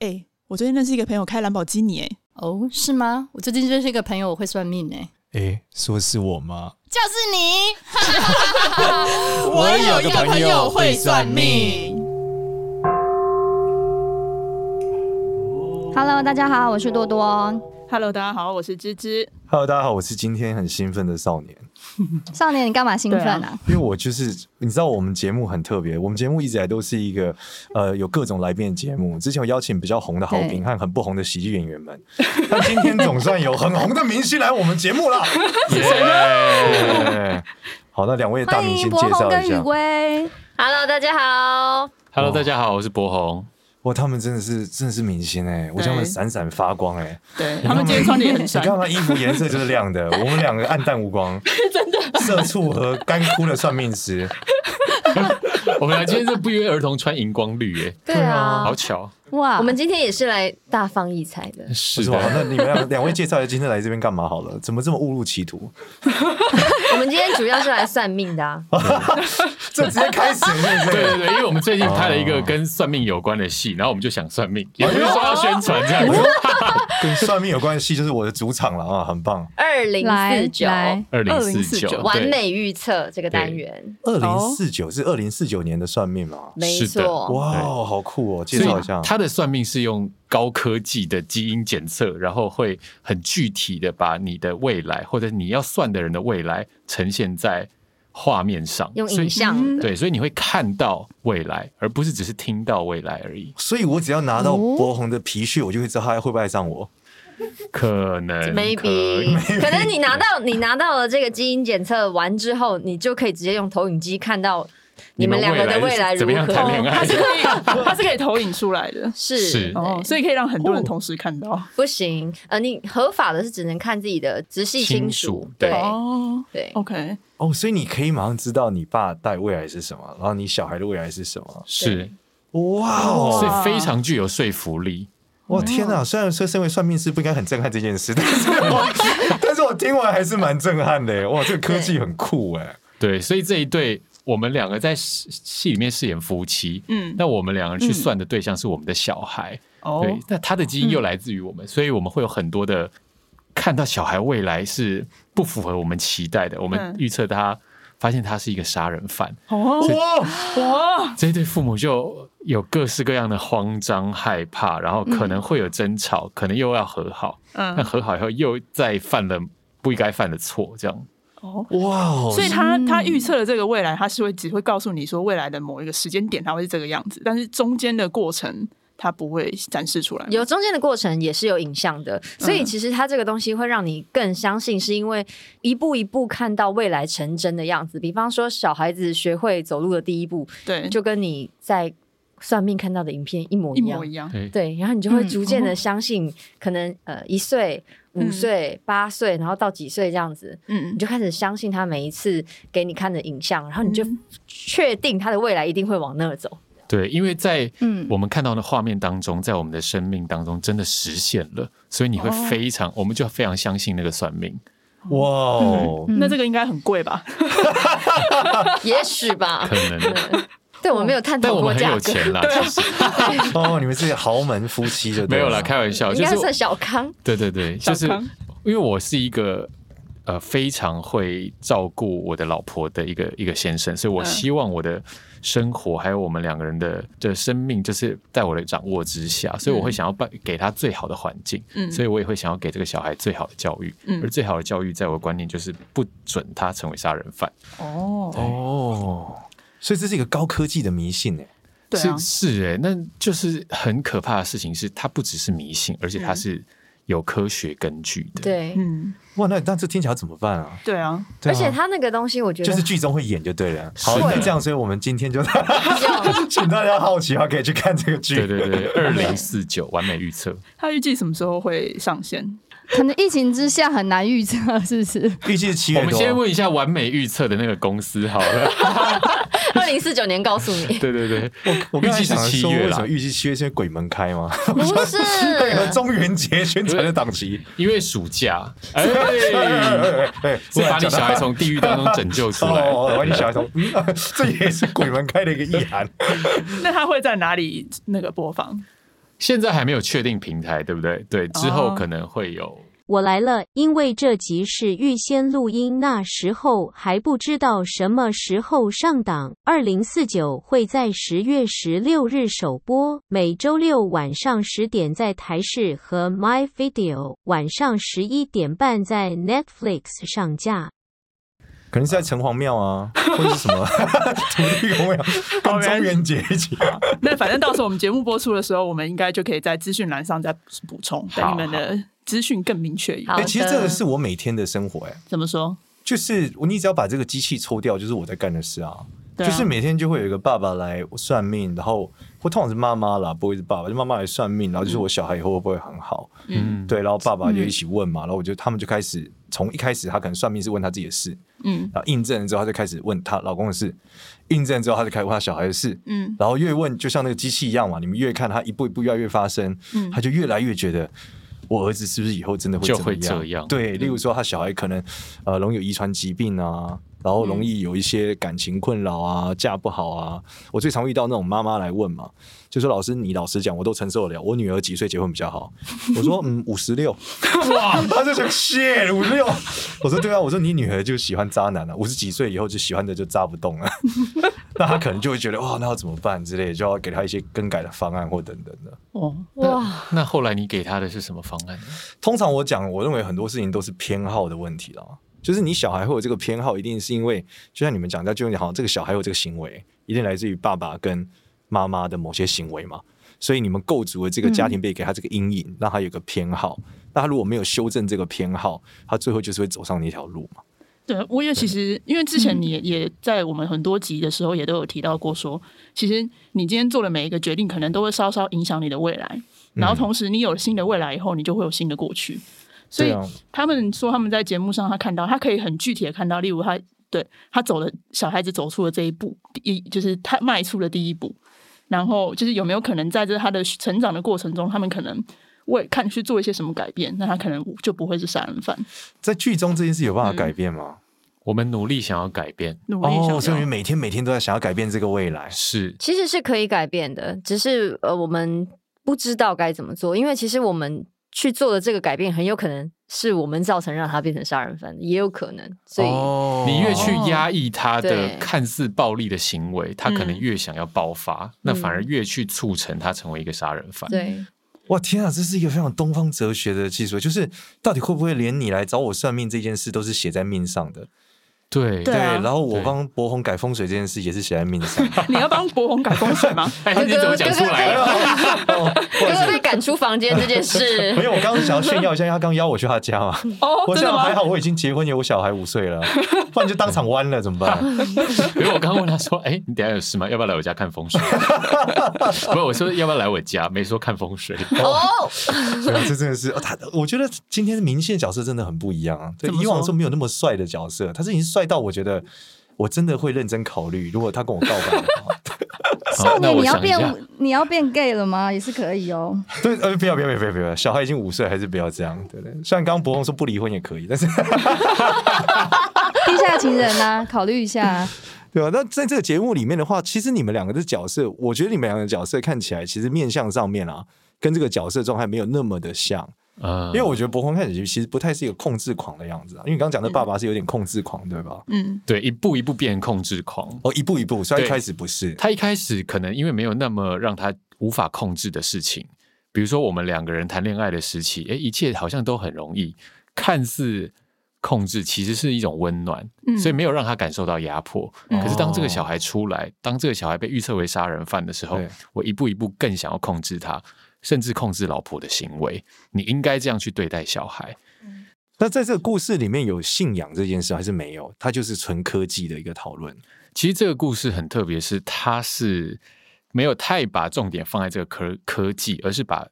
哎，我最近认识一个朋友开兰博基尼，哎，哦，是吗？我最近认识一个朋友，我会算命，哎，哎，说是我吗？就是你。我有一个朋友会算命。Hello，大家好，我是多多。Hello，大家好，我是芝芝。Hello，大家好，我是今天很兴奋的少年。少年，你干嘛兴奋啊？因为我就是你知道，我们节目很特别，我们节目一直以来都是一个呃有各种来宾的节目。之前有邀请比较红的好评和很不红的喜剧演员们，但今天总算有很红的明星来我们节目了。耶！好，那两位大明星介绍一下。Hello，大家好。Hello，大家好，我是博宏。哇，他们真的是真的是明星哎、欸！我觉得他们闪闪发光哎、欸。对，他们今天穿的也很闪。你看他衣服颜色就是亮的，我们两个暗淡无光。真的。社畜和干枯的算命师。我们俩今天是不约而同穿荧光绿哎。对啊，好巧。哇，我们今天也是来大放异彩的。是的。那你们两两位介绍一下今天来这边干嘛好了？怎么这么误入歧途？我们今天主要是来算命的啊。这直接开始是不是？对对对，因为我们最近拍了一个跟算命有关的戏，然后我们就想算命，也不是说要宣传这样子。跟算命有关的戏就是我的主场了啊，很棒。二零四九，二零四九，完美预测这个单元。二零四九是二零四九年的算命吗？没错。哇，好酷哦！介绍一下。他的算命是用高科技的基因检测，然后会很具体的把你的未来或者你要算的人的未来呈现在画面上，用影像。对，所以你会看到未来，而不是只是听到未来而已。所以我只要拿到博宏的皮屑，我就会知道他会不会爱上我。可能，maybe，可能你拿到 你拿到了这个基因检测完之后，你就可以直接用投影机看到。你们两个的未来如何？它是可以，它是可以投影出来的，是，是哦，所以可以让很多人同时看到。不行，呃，你合法的是只能看自己的直系亲属，对，对，OK，哦，所以你可以马上知道你爸带未来是什么，然后你小孩的未来是什么，是，哇，所以非常具有说服力。哇，天哪！虽然说身为算命师不应该很震撼这件事，但是我，但是我听完还是蛮震撼的。哇，这个科技很酷哎。对，所以这一对。我们两个在戏里面饰演夫妻，嗯，那我们两个人去算的对象是我们的小孩，对，那他的基因又来自于我们，嗯、所以我们会有很多的看到小孩未来是不符合我们期待的，我们预测他，发现他是一个杀人犯，哦，哇，这对父母就有各式各样的慌张、害怕，然后可能会有争吵，嗯、可能又要和好，嗯，那和好以后又再犯了不应该犯的错，这样。哦，哇 Wow！所以他他预测了这个未来，他是会只会告诉你说未来的某一个时间点，他会是这个样子，但是中间的过程他不会展示出来。有中间的过程也是有影像的，所以其实他这个东西会让你更相信，是因为一步一步看到未来成真的样子。比方说，小孩子学会走路的第一步，对，就跟你在算命看到的影片一模一样，一模一样。对，然后你就会逐渐的相信，可能呃一岁。五岁、八岁，然后到几岁这样子，嗯，你就开始相信他每一次给你看的影像，然后你就确定他的未来一定会往那儿走。对，因为在我们看到的画面当中，在我们的生命当中真的实现了，所以你会非常，哦、我们就非常相信那个算命。哇哦，嗯、那这个应该很贵吧？也许吧，可能。对，我没有探讨过，但我们很有钱啦，其实。哦，你们是豪门夫妻的，没有啦，开玩笑，应该算小康。对对对，就是因为我是一个呃非常会照顾我的老婆的一个一个先生，所以我希望我的生活还有我们两个人的的生命，就是在我的掌握之下，所以我会想要办给他最好的环境，嗯，所以我也会想要给这个小孩最好的教育，嗯，而最好的教育，在我的观念就是不准他成为杀人犯。哦。哦。所以这是一个高科技的迷信哎，对啊，是是哎，那就是很可怕的事情是，它不只是迷信，而且它是有科学根据的。对，嗯，哇，那那这听起来怎么办啊？对啊，而且他那个东西，我觉得就是剧中会演就对了。好，那这样，所以我们今天就 请大家好奇的话，可以去看这个剧。对对对，二零四九完美预测，他预计什么时候会上线？可能疫情之下很难预测，是不是？预计是七月。我们先问一下完美预测的那个公司好了。二零四九年告诉你。对对对，我我预计是七月了。预计七月是因为鬼门开吗？不是，中元节宣传的档期，因为暑假。哎哎，是把你小孩从地狱当中拯救出来。把你小孩从，这也是鬼门开的一个意涵。那他会在哪里那个播放？现在还没有确定平台，对不对？对，之后可能会有。我来了，因为这集是预先录音，那时候还不知道什么时候上档。二零四九会在十月十六日首播，每周六晚上十点在台视和 My Video，晚上十一点半在 Netflix 上架。可能是在城隍庙啊，或者是什么 土地公庙，跟中元节一起。那反正到时候我们节目播出的时候，我们应该就可以在资讯栏上再补充，等你们的资讯更明确一点。哎，其实这个是我每天的生活，哎，怎么说？就是你只要把这个机器抽掉，就是我在干的事啊。就是每天就会有一个爸爸来算命，然后或通常是妈妈啦，不会是爸爸，就妈妈来算命，然后就是我小孩以后会不会很好，嗯，对，然后爸爸就一起问嘛，然后我就他们就开始从一开始他可能算命是问他自己的事，嗯，然后印证了之后他就开始问他老公的事，印证之后他就开始问他小孩的事，嗯，然后越问就像那个机器一样嘛，你们越看他一步一步越来越发生，嗯，他就越来越觉得我儿子是不是以后真的会？就会这样，对，例如说他小孩可能呃容易有遗传疾病啊。然后容易有一些感情困扰啊，嫁不好啊。我最常遇到那种妈妈来问嘛，就说老师，你老实讲，我都承受得了。我女儿几岁结婚比较好？我说嗯，五十六。哇，他就想谢五十六。我说对啊，我说你女儿就喜欢渣男了，啊，五十几岁以后就喜欢的就渣不动了。那他可能就会觉得哇，那要怎么办之类，就要给他一些更改的方案或等等的。哦，哇，那后来你给他的是什么方案？通常我讲，我认为很多事情都是偏好的问题了。就是你小孩会有这个偏好，一定是因为就像你们讲的，就你好像这个小孩有这个行为，一定来自于爸爸跟妈妈的某些行为嘛。所以你们构筑了这个家庭，被给他这个阴影，让他有个偏好。那他如果没有修正这个偏好，他最后就是会走上那条路嘛。对，我也其实因为之前你也在我们很多集的时候也都有提到过说，说其实你今天做的每一个决定，可能都会稍稍影响你的未来。然后同时，你有新的未来以后，你就会有新的过去。所以他们说他们在节目上他看到他可以很具体的看到，例如他对他走了小孩子走出了这一步，第一就是他迈出了第一步，然后就是有没有可能在这他的成长的过程中，他们可能为看去做一些什么改变，那他可能就不会是杀人犯。在剧中这件事有办法改变吗？嗯、我们努力想要改变，努力想要，哦，所以每天每天都在想要改变这个未来，是其实是可以改变的，只是呃我们不知道该怎么做，因为其实我们。去做的这个改变，很有可能是我们造成让他变成杀人犯，也有可能。所以、哦、你越去压抑他的看似暴力的行为，他可能越想要爆发，嗯、那反而越去促成他成为一个杀人犯。对，哇天啊，这是一个非常东方哲学的技术，就是到底会不会连你来找我算命这件事都是写在命上的？对对，然后我帮柏宏改风水这件事也是写在命上。你要帮柏宏改风水吗？哎，你怎么讲出来了？哥哥被赶出房间这件事。没有，我刚刚想要炫耀一下，他刚邀我去他家嘛。哦，我想还好，我已经结婚，有我小孩五岁了，不然就当场弯了，怎么办？因为我刚刚问他说：“哎，你等下有事吗？要不要来我家看风水？”不是，我说要不要来我家，没说看风水。哦，这真的是他，我觉得今天明星的角色真的很不一样啊。对，以往说没有那么帅的角色，他是已经帅。帅到我觉得我真的会认真考虑，如果他跟我告白的话。少年，你要变你要变 gay 了吗？也是可以哦。对，呃，不要不要不要不要小孩已经五岁，还是不要这样，对不对？虽然刚刚柏宏说不离婚也可以，但是 地下情人呢、啊？考虑一下，对吧？那在这个节目里面的话，其实你们两个的角色，我觉得你们两个的角色看起来，其实面相上面啊，跟这个角色状态没有那么的像。嗯，因为我觉得柏宏开始其实不太是一个控制狂的样子啊，因为你刚刚讲的爸爸是有点控制狂，对吧？嗯，对，一步一步变控制狂，哦，一步一步，所以一开始不是，他一开始可能因为没有那么让他无法控制的事情，比如说我们两个人谈恋爱的时期，哎，一切好像都很容易，看似控制，其实是一种温暖，嗯，所以没有让他感受到压迫。可是当这个小孩出来，当这个小孩被预测为杀人犯的时候，我一步一步更想要控制他。甚至控制老婆的行为，你应该这样去对待小孩。那在这个故事里面有信仰这件事还是没有？它就是纯科技的一个讨论。其实这个故事很特别，是它是没有太把重点放在这个科科技，而是把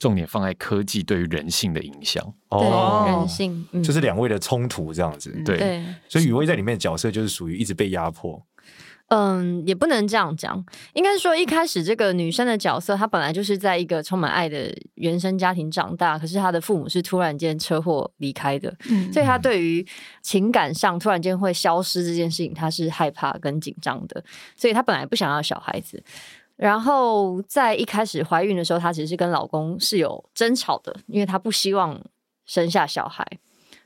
重点放在科技对于人性的影响。哦，人性、嗯、就是两位的冲突这样子。对，对，所以雨薇在里面的角色就是属于一直被压迫。嗯，也不能这样讲。应该说，一开始这个女生的角色，她本来就是在一个充满爱的原生家庭长大，可是她的父母是突然间车祸离开的，嗯，所以她对于情感上突然间会消失这件事情，她是害怕跟紧张的，所以她本来不想要小孩子。然后在一开始怀孕的时候，她其实是跟老公是有争吵的，因为她不希望生下小孩，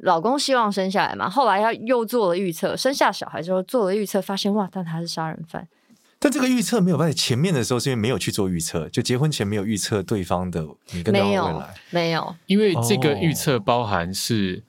老公希望生下来嘛。后来他又做了预测，生下小孩之后做了预测，发现哇，但他是杀人犯。但这个预测没有办法，前面的时候是因为没有去做预测，就结婚前没有预测对方的你跟他的未来，没有，没有，因为这个预测包含是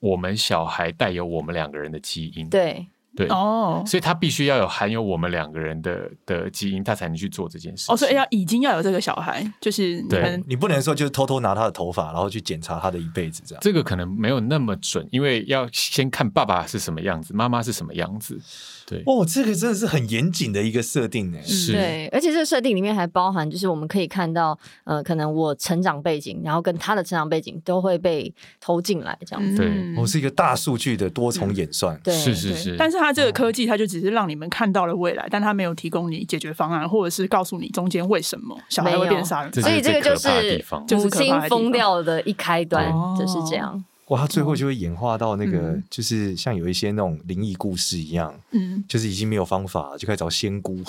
我们小孩带有我们两个人的基因，对。对哦，所以他必须要有含有我们两个人的的基因，他才能去做这件事。哦，所以要已经要有这个小孩，就是对，你不能说就是偷偷拿他的头发，然后去检查他的一辈子这样。这个可能没有那么准，因为要先看爸爸是什么样子，妈妈是什么样子。对哦，这个真的是很严谨的一个设定呢。是，对，而且这个设定里面还包含，就是我们可以看到，呃，可能我成长背景，然后跟他的成长背景都会被投进来，这样子。对，我是一个大数据的多重演算。对，是是是。但是它这个科技，它就只是让你们看到了未来，但它没有提供你解决方案，或者是告诉你中间为什么小孩会变杀人。所以这个就是母亲疯掉的一开端，就是这样。哇，他最后就会演化到那个，嗯、就是像有一些那种灵异故事一样，嗯，就是已经没有方法，就开始找仙姑，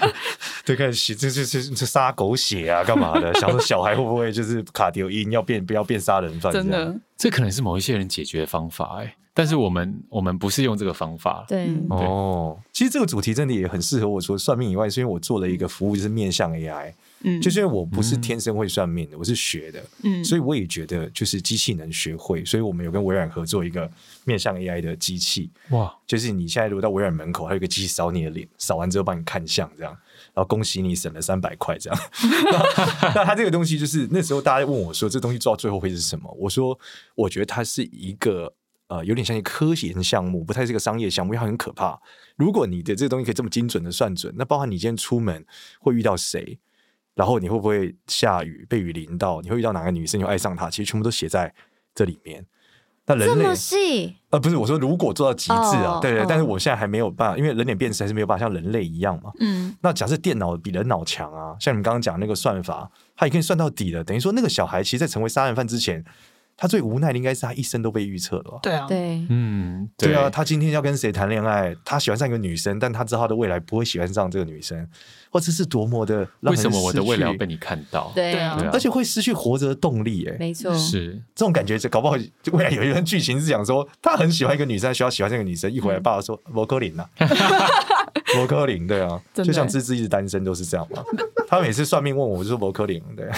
对，开始洗，这这这这杀狗血啊，干嘛的？想说小孩会不会就是卡丢音，要变不要变杀人犯？真的，这可能是某一些人解决的方法，哎，但是我们我们不是用这个方法，对，对。哦，其实这个主题真的也很适合我。除了算命以外，是因为我做了一个服务，就是面向 AI。嗯，就是因为我不是天生会算命的，嗯、我是学的，嗯，所以我也觉得就是机器能学会，所以我们有跟微软合作一个面向 AI 的机器，哇，就是你现在如果到微软门口，还有一个机器扫你的脸，扫完之后帮你看相，这样，然后恭喜你省了三百块，这样。那它这个东西就是那时候大家问我说，这东西做到最后会是什么？我说，我觉得它是一个呃，有点像一个科研项目，不太是个商业项目，因为它很可怕。如果你的这个东西可以这么精准的算准，那包含你今天出门会遇到谁？然后你会不会下雨被雨淋到？你会遇到哪个女生又爱上她？其实全部都写在这里面。那人类这么细？呃，不是，我说如果做到极致啊，oh, 对对。Oh. 但是我现在还没有办法，因为人脸辨识还是没有办法像人类一样嘛。嗯。那假设电脑比人脑强啊，像你们刚刚讲那个算法，它也可以算到底了。等于说那个小孩其实，在成为杀人犯之前。他最无奈的应该是他一生都被预测了。对啊，对，嗯，对啊，他今天要跟谁谈恋爱？他喜欢上一个女生，但他知道他的未来不会喜欢上这个女生，或者是多么的为什么我的未来要被你看到？对啊，而且会失去活着的动力。哎，没错，是这种感觉。就搞不好未来有一段剧情是讲说，他很喜欢一个女生，需要喜欢这个女生，一回来爸爸说摩柯林呐，摩柯林，对啊，就像芝芝一直单身都是这样嘛。他每次算命问我，我就说摩柯林，对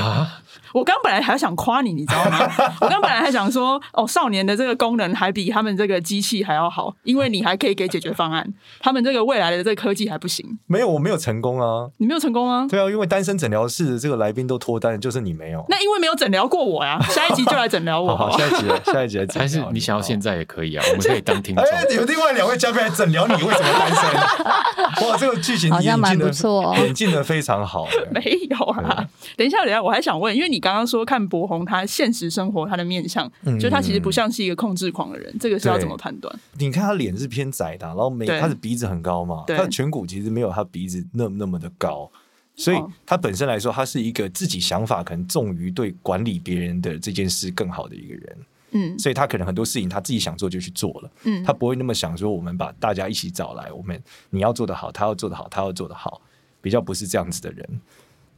啊。我刚本来还想夸你，你知道吗？我刚本来还想说，哦，少年的这个功能还比他们这个机器还要好，因为你还可以给解决方案。他们这个未来的这个科技还不行。没有，我没有成功啊！你没有成功啊？对啊，因为单身诊疗室的这个来宾都脱单，就是你没有。那因为没有诊疗过我呀，下一集就来诊疗我。好，下一集，下一集来诊疗。还是你想要现在也可以啊？我们可以当听众。哎，有另外两位嘉宾来诊疗你，为什么单身？哇，这个剧情好像蛮不错，演进的非常好。没有啊，等一下，等一下，我还想问，因为你刚刚说看博宏他现实生活他的面相，嗯、就他其实不像是一个控制狂的人，这个是要怎么判断？你看他脸是偏窄的，然后眉他的鼻子很高嘛，他的颧骨其实没有他鼻子那么那么的高，所以他本身来说，他是一个自己想法可能重于对管理别人的这件事更好的一个人。嗯，所以他可能很多事情他自己想做就去做了，嗯，他不会那么想说我们把大家一起找来，我们你要做得好，他要做得好，他要做得好，比较不是这样子的人。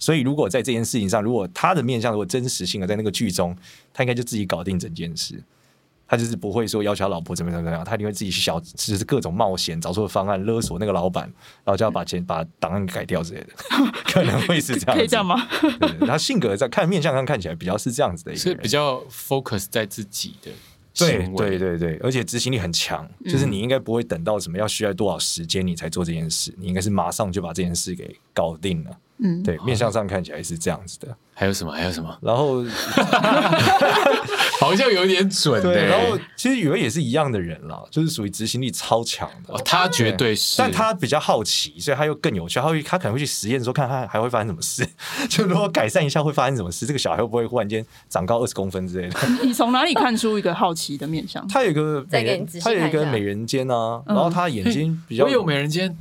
所以，如果在这件事情上，如果他的面相如果真实性的在那个剧中，他应该就自己搞定整件事。他就是不会说要求他老婆怎么怎么样，他一定会自己去小，就是各种冒险，找出方案勒索那个老板，然后就要把钱 把档案改掉之类的，可能会是这样。可以这样吗？他性格在看面相上看起来比较是这样子的一个人，是比较 focus 在自己的。对对对对，而且执行力很强，就是你应该不会等到什么要需要多少时间你才做这件事，你应该是马上就把这件事给搞定了。嗯，对，面相上看起来是这样子的。还有什么？还有什么？然后 好像有点准。对，然后其实宇文也是一样的人啦，就是属于执行力超强的。他绝对是，但他比较好奇，所以他又更有趣。他会，他可能会去实验，说看他还会发生什么事。就如果改善一下，会发生什么事？这个小孩会不会忽然间长高二十公分之类的？你从哪里看出一个好奇的面相？他有一个美人，他有一个美人尖啊，然后他眼睛比较 有美人尖。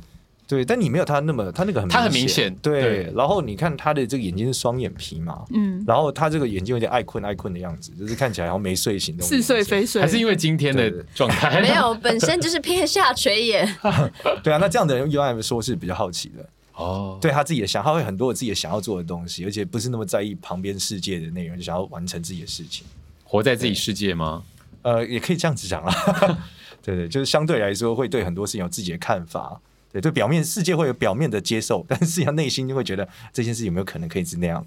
对，但你没有他那么，他那个很他很明显，对。对然后你看他的这个眼睛是双眼皮嘛，嗯，然后他这个眼睛有点爱困爱困的样子，就是看起来好像没睡醒的，似睡非睡，还是因为今天的状态？没有，本身就是偏下垂眼。对啊，那这样的人一般来说是比较好奇的，哦，对他自己的想，他会很多自己的想要做的东西，而且不是那么在意旁边世界的内容，就想要完成自己的事情，活在自己世界吗？呃，也可以这样子讲啊。对对，就是相对来说会对很多事情有自己的看法。对，就表面世界会有表面的接受，但是实际上内心就会觉得这件事有没有可能可以是那样，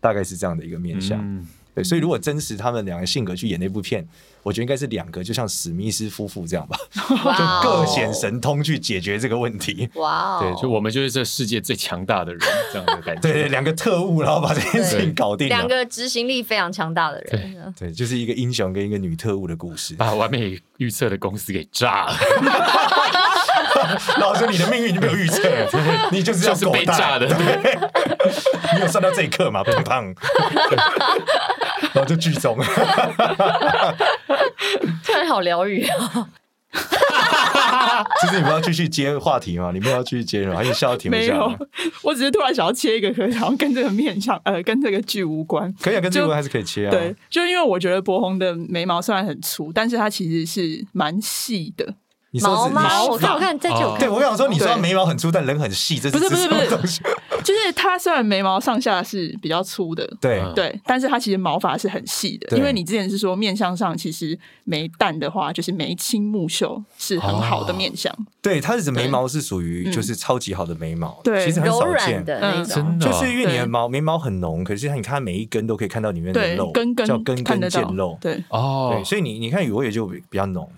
大概是这样的一个面向。嗯对，所以如果真实他们两个性格去演那部片，我觉得应该是两个，就像史密斯夫妇这样吧、就各显神通去解决这个问题。哇、对，就我们就是这世界最强大的人这样的感觉。对对，两个特务，然后把这件事情搞定。两个执行力非常强大的人。对，对，就是一个英雄跟一个女特务的故事，把完美预测的公司给炸了。老师，你的命运已经没有预测，你就是要是被炸的。对，你有算到这一刻吗？砰砰。然后就剧终，突然好疗愈啊！其实你们要继续接话题吗？你们要继续接吗？还是笑到停不下？没有，我只是突然想要切一个，可是好像跟这个面相，呃，跟这个剧无关。可以啊，跟这个还是可以切啊。对，就因为我觉得柏宏的眉毛虽然很粗，但是它其实是蛮细的。毛毛，我看我看再就、哦、对我想说，你说眉毛很粗，但人很细，这是不是不是不是，就是它虽然眉毛上下是比较粗的，对。对，但是它其实毛发是很细的。因为你之前是说面相上其实眉淡的话，就是眉清目秀是很好的面相。哦、对，它的眉毛是属于就是超级好的眉毛，对，其实很少见。的那种，嗯、就是因为你的毛眉毛很浓，可是你看每一根都可以看到里面的肉，根根叫根根见肉，对。哦，对，所以你你看雨薇也就比较浓。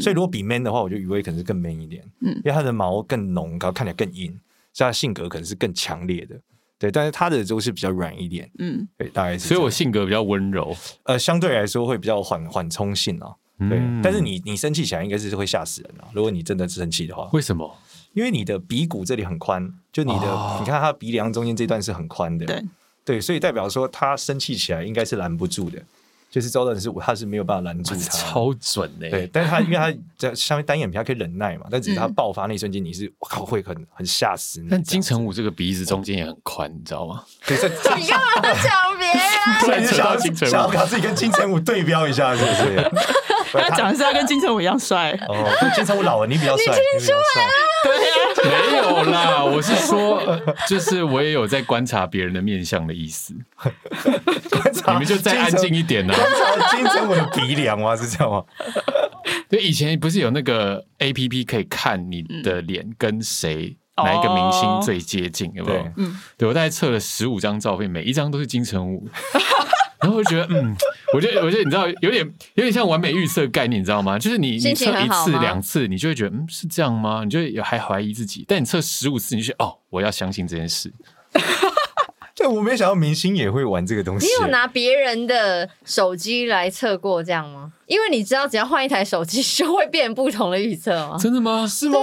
所以如果比 man 的话，我觉得雨薇可能是更 man 一点，嗯，因为他的毛更浓，然后看起来更硬，所以他性格可能是更强烈的，对。但是他的就是比较软一点，嗯，对，大概是。所以我性格比较温柔，呃，相对来说会比较缓缓冲性啊，对。嗯、但是你你生气起来应该是会吓死人啊！如果你真的生气的话，为什么？因为你的鼻骨这里很宽，就你的，哦、你看他鼻梁中间这段是很宽的，对对，所以代表说他生气起来应该是拦不住的。就是周润是我，他是没有办法拦住他，超准的。对，但是他因为他在下面单眼皮，他可以忍耐嘛。但只是他爆发那一瞬间，你是我靠会很很吓死你。但金城武这个鼻子中间也很宽，你知道吗？可是 你干嘛抢别人？对，你 想要想要把自己跟金城武对标一下，是不是？他讲的是他跟金城武一样帅哦。金城武老了，你比较帅，你听出来了？对呀，没有啦，我是说，就是我也有在观察别人的面相的意思。观察，你们就再安静一点呐。观察金城武的鼻梁吗？是这样吗？对，以前不是有那个 A P P 可以看你的脸跟谁哪一个明星最接近，有没有？嗯，对我大概测了十五张照片，每一张都是金城武。然后我就觉得，嗯，我觉得，我觉得你知道，有点有点像完美预测概念，你知道吗？就是你你测一次两次，你就会觉得，嗯，是这样吗？你就会还怀疑自己。但你测十五次，你就，哦，我要相信这件事。对，我没想到明星也会玩这个东西。你有拿别人的手机来测过这样吗？因为你知道，只要换一台手机，就会变不同的预测吗？真的吗？是吗？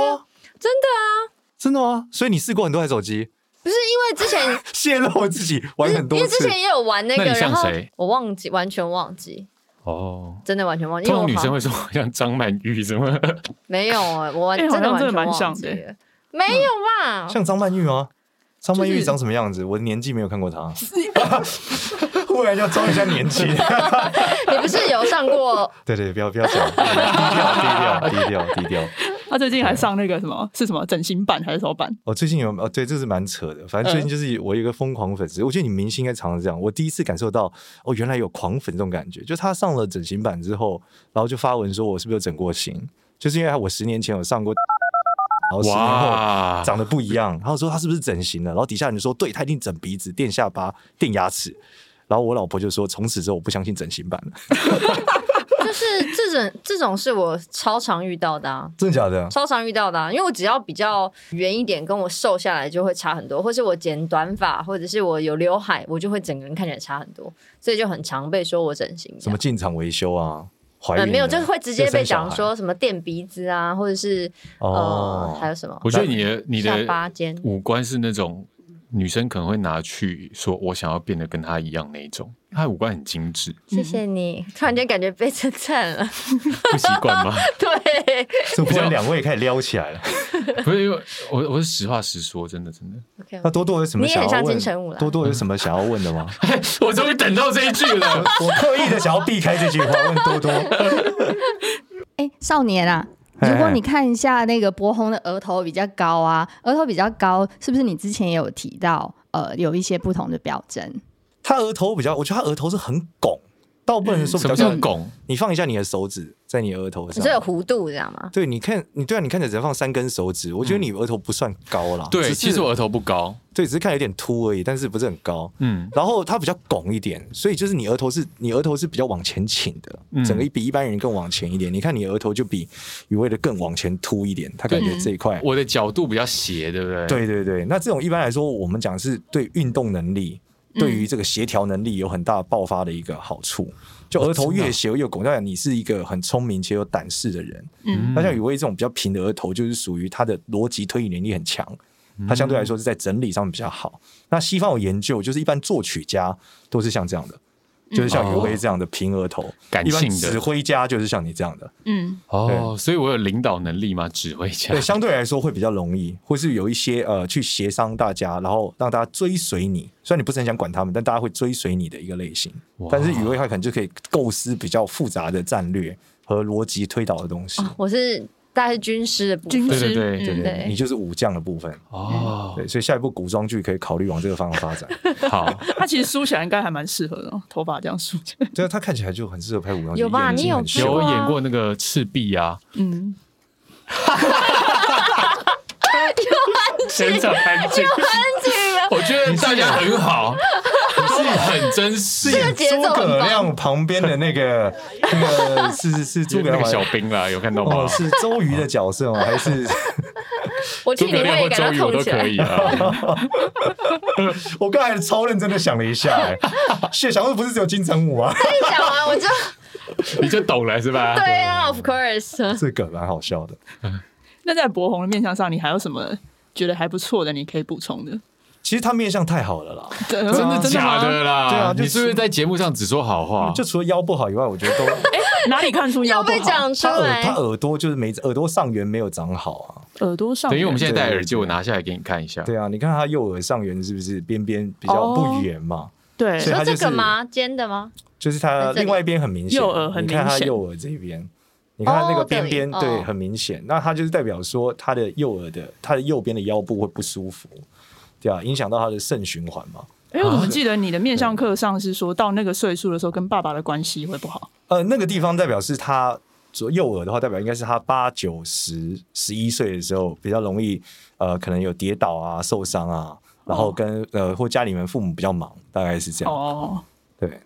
真的啊，真的吗？所以你试过很多台手机？不是因为之前 泄露自己玩很多次，因为之前也有玩那个，那你像谁？我忘记，完全忘记。哦，真的完全忘记。这种女生会说像张曼玉什么？没有啊，我真的完全忘记。没有吧？像张曼玉吗？张曼玉长什么样子？我的年纪没有看过她。忽然要装一下年纪。你不是有上过？对对，不要不要讲，低调低调低调低调。他最近还上那个什么是什么整形版还是什么版？哦，最近有哦，对，这是蛮扯的。反正最近就是我一个疯狂粉丝，嗯、我觉得你明星应该常常这样。我第一次感受到哦，原来有狂粉这种感觉。就他上了整形版之后，然后就发文说我是不是有整过形？就是因为我十年前有上过，然后十年后长得不一样。然后说他是不是整形了？然后底下人就说对，他一定整鼻子、垫下巴、垫牙齿。然后我老婆就说从此之后我不相信整形版了。就是这种这种是我超常遇到的啊，真的假的？超常遇到的啊，因为我只要比较圆一点，跟我瘦下来就会差很多，或是我剪短发，或者是我有刘海，我就会整个人看起来差很多，所以就很常被说我整形。什么进场维修啊？怀没有，就是会直接被讲说什么垫鼻子啊，或者是哦、呃，还有什么？我觉得你的你的下巴尖五官是那种。女生可能会拿去说：“我想要变得跟她一样那一种。”她五官很精致。谢谢你，突然间感觉被称赞了，不习惯吗？对，是不是两位开始撩起来了？不是因为我我是实话实说，真的真的。Okay, okay. 那多多有什么想要问？你也很像金城武啦。多多有什么想要问的吗？我终于等到这一句了，我刻意的想要避开这句话，问多多。哎、欸，少年啊！如果你看一下那个博宏的额头比较高啊，额头比较高，是不是你之前也有提到？呃，有一些不同的表征。他额头比较，我觉得他额头是很拱。倒不能说比较像拱，你放一下你的手指在你额头上，这有弧度这样吗？对，你看你对啊，你看着只要放三根手指，我觉得你额头不算高啦。对，其实我额头不高，对，只是看有点凸而已，但是不是很高。嗯，然后它比较拱一点，所以就是你额头是你额头是比较往前倾的，整个比一般人更往前一点。你看你额头就比余威的更往前凸一点，他感觉这一块我的角度比较斜，对不对？对对对，那这种一般来说，我们讲是对运动能力，对于这个协调能力有很大爆发的一个好处。就额头越斜越拱，代表你是一个很聪明且有胆识的人。嗯，那像雨薇这种比较平的额头，就是属于他的逻辑推理能力很强，他相对来说是在整理上面比较好。那西方有研究，就是一般作曲家都是像这样的。就是像雨薇这样的平额头，感性的指挥家就是像你这样的，嗯，哦，所以我有领导能力吗？指挥家，对，相对来说会比较容易，或是有一些呃，去协商大家，然后让大家追随你。虽然你不是很想管他们，但大家会追随你的一个类型。但是雨薇他可能就可以构思比较复杂的战略和逻辑推导的东西。我是。大概是军师的部分，军师对对对对，你就是武将的部分哦。对，所以下一部古装剧可以考虑往这个方向发展。好，他其实梳起来应该还蛮适合的，头发这样梳起来。对啊，他看起来就很适合拍武装剧。有吧？你有有演过那个赤壁啊？嗯。现场安静，我觉得大家很好。是很真实，诸葛亮旁边的那个那个是是 诸葛亮小兵啦，有看到吗？是周瑜的角色吗？还是 诸葛亮或周瑜我都可以啊。我刚才超认真的想了一下，哎，谢小说不是只有金城武啊？你讲完我就你就懂了是吧？对啊，Of course，这个蛮好笑的。那在博红的面相上，你还有什么觉得还不错的？你可以补充的？其实他面相太好了啦，真的假的啦？对啊，你是不是在节目上只说好话？就除了腰不好以外，我觉得都 哎，哪里看出腰不好？他耳他耳朵就是没耳朵上缘没有长好啊，耳朵上缘。等于我们现在戴耳机，我拿下来给你看一下。对啊，你看他右耳上缘是不是边边比较不圆嘛？对，所以他这个吗？尖的吗？就是他另外一边很明显，右耳很明显。你看他右耳这边，你看他那个边边对很明显，那他就是代表说他的右耳的他的右边的腰部会不舒服。对啊，影响到他的肾循环嘛？因为我们记得你的面相课上是说到那个岁数的时候，跟爸爸的关系会不好。呃，那个地方代表是他左右耳的话，代表应该是他八九十十一岁的时候比较容易呃，可能有跌倒啊、受伤啊，然后跟、哦、呃或家里面父母比较忙，大概是这样。哦，对，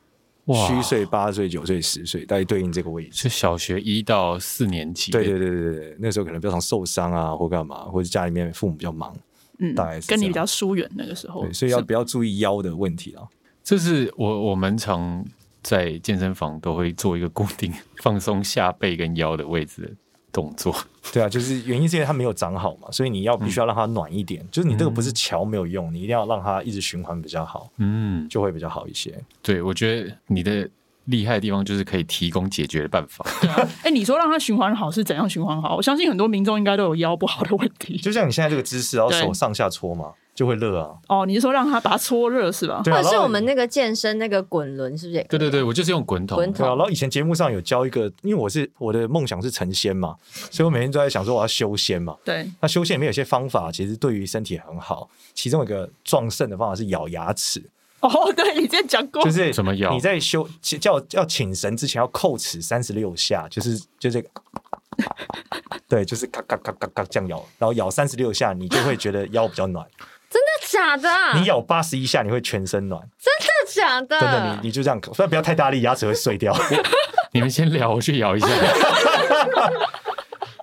虚岁八岁、九岁、十岁，大概对应这个位置是小学一到四年级。对对对对对，那时候可能比较常受伤啊，或干嘛，或者家里面父母比较忙。嗯，大概是跟你比较疏远那个时候，所以要比较注意腰的问题啊。这是我我们常在健身房都会做一个固定放松下背跟腰的位置的动作。对啊，就是原因是因为它没有长好嘛，所以你要必须要让它暖一点。嗯、就是你这个不是桥没有用，你一定要让它一直循环比较好，嗯，就会比较好一些。对，我觉得你的。厉害的地方就是可以提供解决的办法。对啊，哎、欸，你说让它循环好是怎样循环好？我相信很多民众应该都有腰不好的问题。就像你现在这个姿势，然后手上下搓嘛，就会热啊。哦，你是说让它把它搓热是吧？对啊。或者是我们那个健身那个滚轮是不是？对对对，我就是用滚筒。滚筒。对啊，然后以前节目上有教一个，因为我是我的梦想是成仙嘛，所以我每天都在想说我要修仙嘛。对。那修仙里面有些方法，其实对于身体很好。其中一个壮肾的方法是咬牙齿。哦，对，你之前讲过，就是怎么咬？你在修叫要请神之前要叩齿三十六下，就是就这个，对，就是咔咔咔咔咔这样咬，然后咬三十六下，你就会觉得腰比较暖。真的假的？你咬八十一下，你会全身暖。真的假的？真的，你你就这样，虽然不要太大力，牙齿会碎掉。你们先聊，我去咬一下。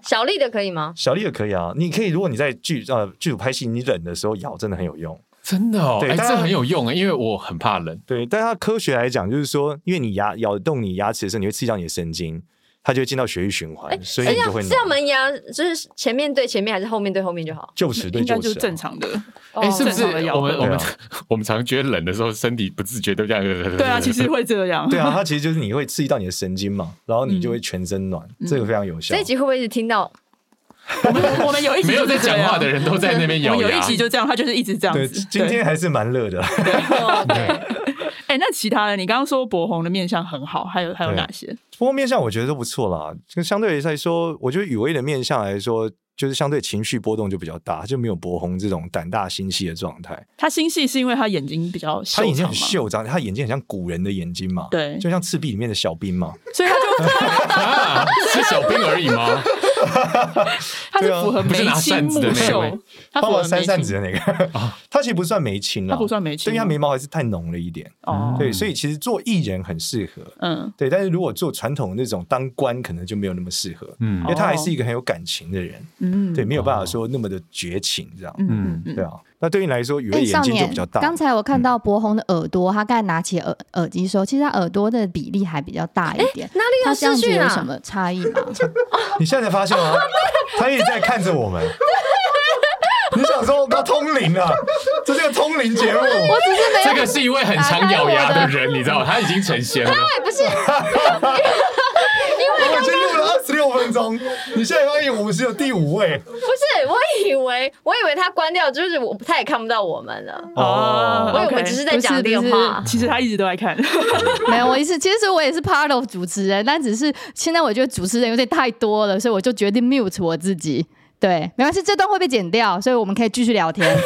小力的可以吗？小力的可以啊，你可以，如果你在剧呃剧组拍戏，你冷的时候咬，真的很有用。真的哦，对，欸、这很有用啊，因为我很怕冷。对，但它科学来讲，就是说，因为你牙咬动你牙齿的时候，你会刺激到你的神经，它就会进到血液循环，欸、所以你就会。这样门牙就是前面对前面，还是后面对后面就好？就齿对臼齿，就是正常的。哎、欸，是不是我们我们、啊、我们常觉得冷的时候，身体不自觉都这样？对啊，其实会这样。对啊，它其实就是你会刺激到你的神经嘛，然后你就会全身暖，嗯、这个非常有效。这一集会不会一直听到？我们我们有一集没有在讲话的人都在那边咬牙。有一集就这样，他就是一直这样子。对，今天还是蛮热的。对，哎、那其他的，你刚刚说柏宏的面相很好，还有还有哪些？柏宏面相我觉得都不错啦。就相对来说，我觉得雨薇的面相来说。就是相对情绪波动就比较大，就没有柏红这种胆大心细的状态。他心细是因为他眼睛比较，他眼睛很秀长，他眼睛很像古人的眼睛嘛，对，就像赤壁里面的小兵嘛，所以他就、啊、是小兵而已吗？他是符合眉清目秀，他符合三扇子的那个，他其实不算眉清，他不算眉清，因为他眉毛还是太浓了一点。哦，对，所以其实做艺人很适合，嗯，对，但是如果做传统的那种当官，可能就没有那么适合，嗯，因为他还是一个很有感情的人，嗯，对，没有办法说那么的绝情这样，嗯，对啊。那对你来说，雨薇眼睛就比较大。刚才我看到柏宏的耳朵，他刚才拿起耳耳机说，其实他耳朵的比例还比较大一点。哪里有失去有什么差异吗？你现在才发现吗？他一直在看着我们。你想说他通灵啊？这是个通灵节目。我只是没有。这个是一位很常咬牙的人，你知道吗？他已经成仙了。对，不是。分钟，你现在发现我们是有第五位？不是，我以为我以为他关掉，就是我他也看不到我们了。哦，我以为只是在讲电话，其实他一直都在看。没有，我意思其实我也是 part of 主持人，但只是现在我觉得主持人有点太多了，所以我就决定 mute 我自己。对，没关系，这段会被剪掉，所以我们可以继续聊天。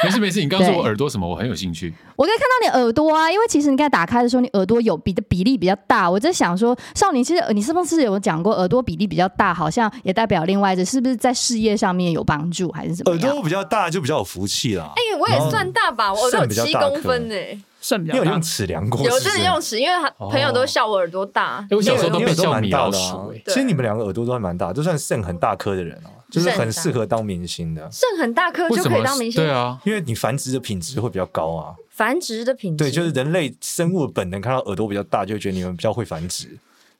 没事没事，你刚刚说我耳朵什么？我很有兴趣。我可以看到你耳朵啊，因为其实你刚才打开的时候，你耳朵有比的比例比较大。我在想说，少年，其实你是不是有讲过耳朵比例比较大，好像也代表另外一只，是不是在事业上面有帮助，还是什么？耳朵比较大就比较有福气啦。哎、欸，我也算大吧，我耳朵有七公分呢、欸。肾比较大，你有用尺量过？有真的用尺，因为他朋友都笑我耳朵大。我小时候都被笑米老鼠。其实你们两个耳朵都还蛮大，就算肾很大颗的人哦，就是很适合当明星的。肾很大颗就可以当明星？对啊，因为你繁殖的品质会比较高啊。繁殖的品质？对，就是人类生物的本能，看到耳朵比较大，就会觉得你们比较会繁殖，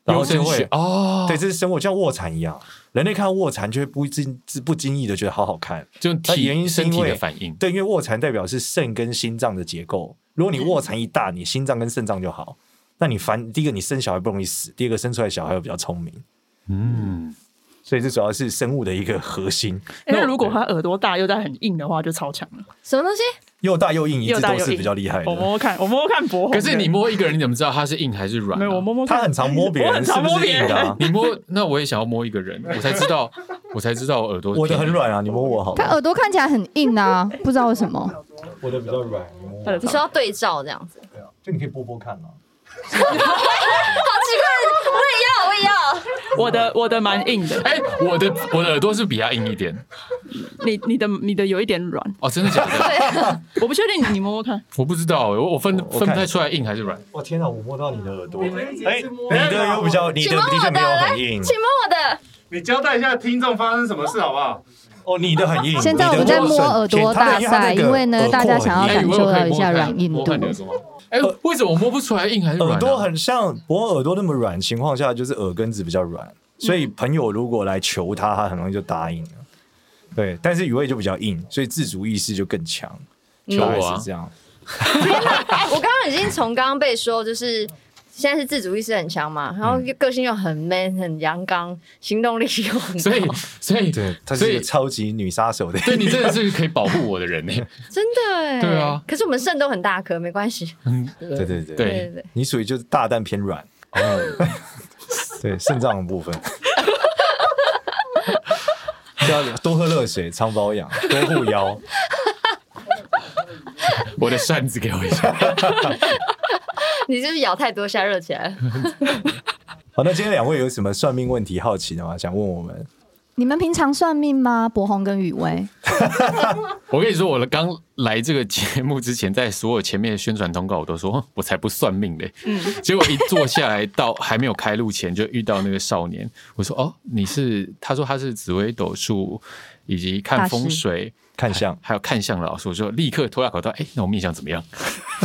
然后就会哦。对，这是生物，像卧蚕一样，人类看到卧蚕就会不经不经意的觉得好好看，就体原因是因为反应。对，因为卧蚕代表是肾跟心脏的结构。如果你卧蚕一大，你心脏跟肾脏就好。那你烦第一个你生小孩不容易死，第二个生出来小孩又比较聪明。嗯，所以这主要是生物的一个核心。那、欸、如果他耳朵大又在很硬的话，就超强了。什么东西？又大又硬，一直都是比较厉害的。我摸摸看，我摸摸看薄荷。可是你摸一个人，你怎么知道他是硬还是软、啊？没有，我摸摸看。他很常摸别人，是不是硬的、啊？你摸，那我也想要摸一个人，我才知道，我才知道我耳朵。我的很软啊，你摸我好。他耳朵看起来很硬啊，不知道为什么。我的比较软，你说要对照这样子。对啊，就你可以拨拨看嘛。好奇怪，我也要，我也要。我的我的蛮硬的，哎、欸，我的我的耳朵是比较硬一点。你你的你的有一点软哦，真的假的？我不确定，你摸摸看。我不知道，我我分我分不太出来硬还是软。我天哪，我摸到你的耳朵。哎、欸，你的又比较，你的的确没有很硬。请摸我的。你交代一下听众发生什么事好不好？哦，你的很硬。现在我们在摸耳朵大赛，因为呢，大家想要感受到一下软硬度。哎，为什么我摸不出来硬还是软？耳朵很像，不过耳朵那么软情况下，就是耳根子比较软，所以朋友如果来求他，他很容易就答应了。对，但是雨薇就比较硬，所以自主意识就更强。求我是这样。我刚刚已经从刚刚被说就是。现在是自主意识很强嘛，然后个性又很 man，很阳刚，行动力又很高，所以所以对，她是一个超级女杀手的，对，你真的是可以保护我的人呢，真的哎，对啊，可是我们肾都很大颗，没关系，嗯，对 对对。对。对对，你属于就是大蛋偏软，哦，对，肾脏的部分，要多喝热水，常保养，多护腰，我的扇子给我一下。你是不是咬太多下热起来？好，那今天两位有什么算命问题好奇的吗？想问我们？你们平常算命吗？柏宏跟雨薇？我跟你说，我刚来这个节目之前，在所有前面的宣传通告，我都说 我才不算命嘞。嗯，结果一坐下来到还没有开录前，就遇到那个少年。我说：“哦，你是？”他说：“他是紫微斗数以及看风水。”看相，还有看相的老师，我就立刻脱下口罩。哎、欸，那我面相怎么样？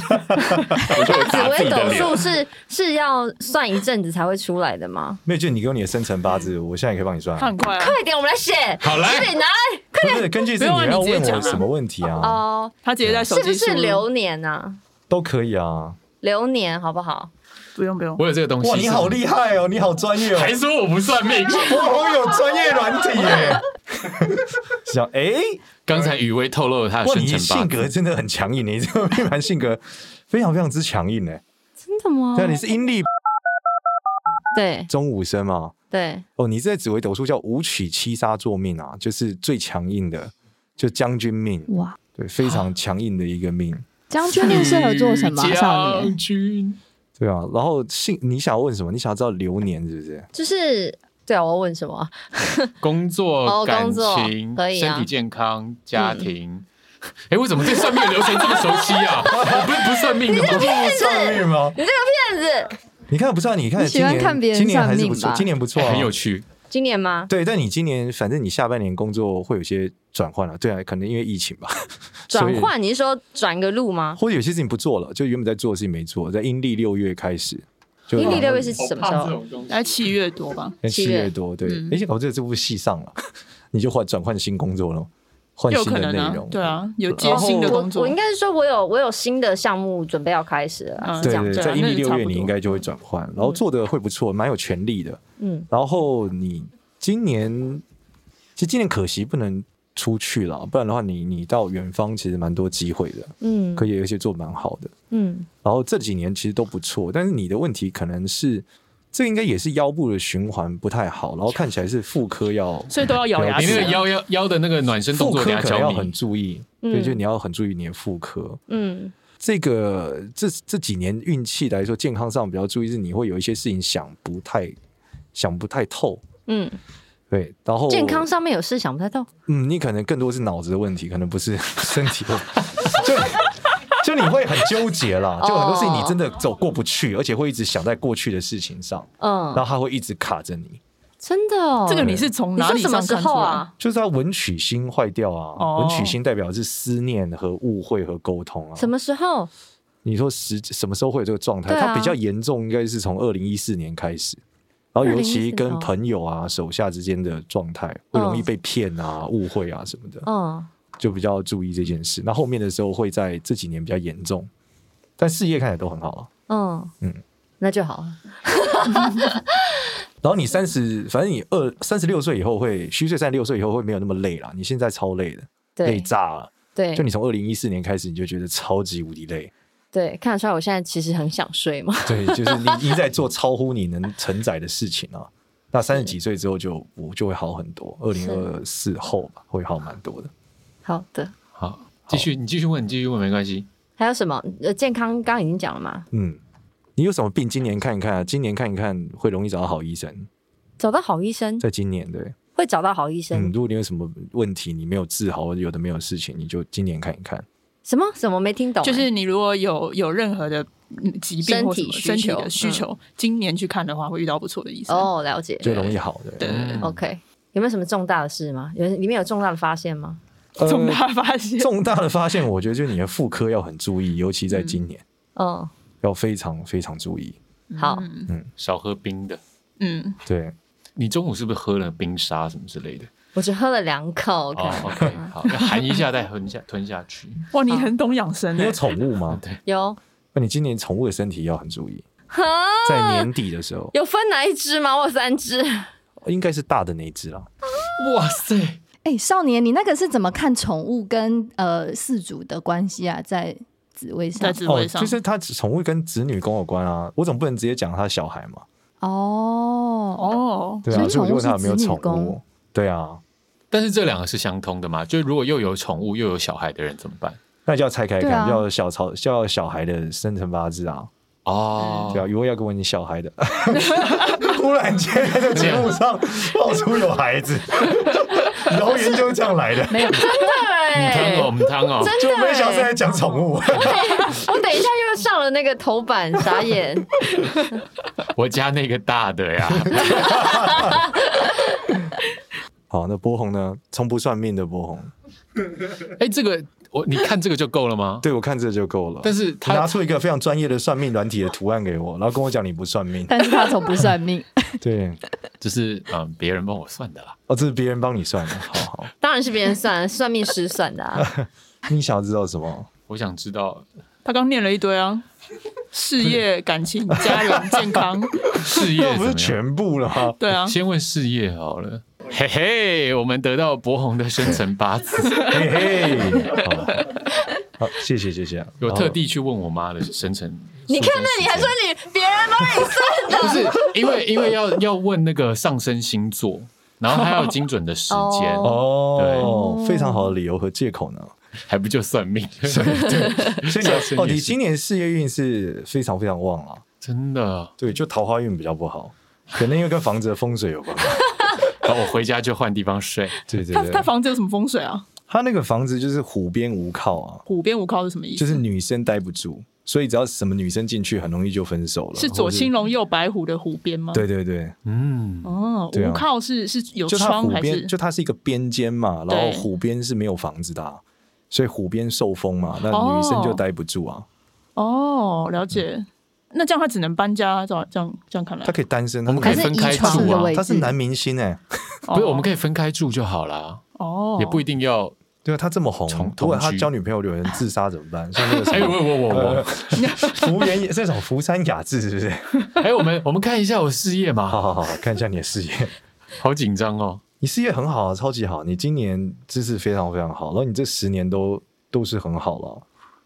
紫微斗数是是要算一阵子才会出来的吗？没有，就你给我你的生辰八字，我现在也可以帮你算。很快、啊，快点，我们来写。好来，快点拿来，快点。根据这，你要问我什么问题啊？哦，他直接在手机是不是流年啊？都可以啊，流年好不好？不用不用，我有这个东西。哇，你好厉害哦，你好专业哦，还说我不算命，我有专业软体耶。想哎，刚、欸、才雨薇透露了他的生辰八字，性格真的很强硬，你这个命盘性格非常非常之强硬哎。真的吗？对，你是阴历，对，中午生嘛。对。哦，你在紫微斗数叫五曲七杀坐命啊，就是最强硬的，就将军命。哇，对，非常强硬的一个命。将军命适合做什么？少年军。对啊，然后性你想要问什么？你想要知道流年是不是？就是对啊，我要问什么？工作、感情、身体健康、家庭。哎，为什么这算命的流程这么熟悉啊？我 不是不算命的吗？你这个骗子！你这个骗子！你看不知道？你看今年今年还是不错，今年不错，很有趣。今年吗？对，但你今年反正你下半年工作会有些转换了，对啊，可能因为疫情吧。转换？你是说转个路吗？或者有些事情不做了，就原本在做的事情没做，在阴历六月开始。阴历六月是什么时候？大概七月多吧。七月多，对。而且搞这这部戏上了，你就换转换新工作了。换新的内容，对啊，有接新的工作。我应该是说，我有我有新的项目准备要开始了。对对，在阴历六月你应该就会转换，然后做的会不错，蛮有潜力的。嗯，然后你今年其实今年可惜不能出去了，不然的话，你你到远方其实蛮多机会的。嗯，可以有一些做蛮好的。嗯，然后这几年其实都不错，但是你的问题可能是。这应该也是腰部的循环不太好，然后看起来是妇科要，所以都要咬牙。你那个腰腰腰的那个暖身动作，妇科可能要很注意，所以，就你要很注意你的妇科。嗯，这个这这几年运气来说，健康上比较注意是你会有一些事情想不太想不太透。嗯，对，然后健康上面有事想不太到。嗯，你可能更多是脑子的问题，可能不是 身体的。就就你会很纠结啦，就很多事情你真的走过不去，而且会一直想在过去的事情上，嗯，然后他会一直卡着你。真的哦，这个你是从哪里上看出来？就是他文曲星坏掉啊，文曲星代表的是思念和误会和沟通啊。什么时候？你说时什么时候会有这个状态？它比较严重，应该是从二零一四年开始，然后尤其跟朋友啊、手下之间的状态，会容易被骗啊、误会啊什么的。嗯。就比较注意这件事，那后面的时候会在这几年比较严重，但事业看起来都很好了。嗯嗯，那就好。然后你三十，反正你二三十六岁以后会虚岁，三十六岁以后会没有那么累了。你现在超累的，对累炸了。对，就你从二零一四年开始，你就觉得超级无敌累。对，看得出来我现在其实很想睡嘛。对，就是你你在做超乎你能承载的事情啊。那三十几岁之后就我就会好很多，二零二四后吧会好蛮多的。好的，好，继续，你继续问，你继续问，没关系。还有什么？呃，健康刚刚已经讲了嘛？嗯，你有什么病？今年看一看啊，今年看一看，会容易找到好医生。找到好医生，在今年对，会找到好医生。嗯，如果你有什么问题，你没有治好，或者有的没有事情，你就今年看一看。什么？什么没听懂？就是你如果有有任何的疾病或身体身体的需求，今年去看的话，会遇到不错的医生。哦，了解，就容易好的。对，OK。有没有什么重大的事吗？有里面有重大的发现吗？重大发现，重大的发现，我觉得就是你的妇科要很注意，尤其在今年，嗯，要非常非常注意。好，嗯，少喝冰的，嗯，对。你中午是不是喝了冰沙什么之类的？我只喝了两口。OK，好，含一下再吞下吞下去。哇，你很懂养生。你有宠物吗？对，有。那你今年宠物的身体要很注意。在年底的时候，有分哪一只吗？我有三只，应该是大的那一只啦。哇塞！哎、欸，少年，你那个是怎么看宠物跟呃饲主的关系啊？在紫微上，在紫微上，就是他宠物跟子女宫有关啊。我总不能直接讲他小孩嘛。哦哦，对啊，所以我就问他有没有宠物。对啊，但是这两个是相通的嘛？就如果又有宠物又有小孩的人怎么办？那就要拆开看，啊、要小曹，要小孩的生辰八字啊。哦，对啊，如果要跟我问你小孩的，突然间在节目上爆出有孩子。谣言就是这样来的，没有真的哎，我们汤哦，就没想到在讲宠物。我等一下又上了那个头版，傻眼。我家那个大的呀。好，那波鸿呢？从不算命的波鸿。哎，这个我你看这个就够了吗？对，我看这个就够了。但是他拿出一个非常专业的算命软体的图案给我，然后跟我讲你不算命，但是他从不算命。对，这是嗯别人帮我算的啦。哦，这是别人帮你算的，好好。当然是别人算，算命师算的啊。你想要知道什么？我想知道，他刚念了一堆啊，事业、感情、家人、健康。事业不是全部了吗？对啊，先问事业好了。嘿嘿，我们得到博鸿的生辰八字。嘿嘿，好，谢谢谢谢。有特地去问我妈的生辰。你看，那你还说你别人帮你算的？不是，因为因为要要问那个上升星座，然后还要有精准的时间 哦。对，非常好的理由和借口呢，还不就算命？对，所以你哦，你今年事业运是非常非常旺啊，真的。对，就桃花运比较不好，可能因为跟房子的风水有关。然后我回家就换地方睡。对对对，他他房子有什么风水啊？他那个房子就是虎边无靠啊，虎边无靠是什么意思？就是女生待不住，所以只要什么女生进去，很容易就分手了。是左青龙右白虎的虎边吗？对对对，嗯，哦，无靠是是有窗还是？就它是一个边间嘛，然后虎边是没有房子的，所以虎边受风嘛，那女生就待不住啊。哦，了解。那这样他只能搬家，这样这样这样看来，他可以单身，我们可以分开住啊。他是男明星哎，不是，我们可以分开住就好了。哦，也不一定要。对啊，他这么红，如果他交女朋友有人自杀怎么办？像那个 哎，我我我我，福原这种福山雅治是不是？哎，我们我们看一下我事业嘛。好好好，看一下你的事业，好紧张哦。你事业很好啊，超级好。你今年知识非常非常好，然后你这十年都都是很好了，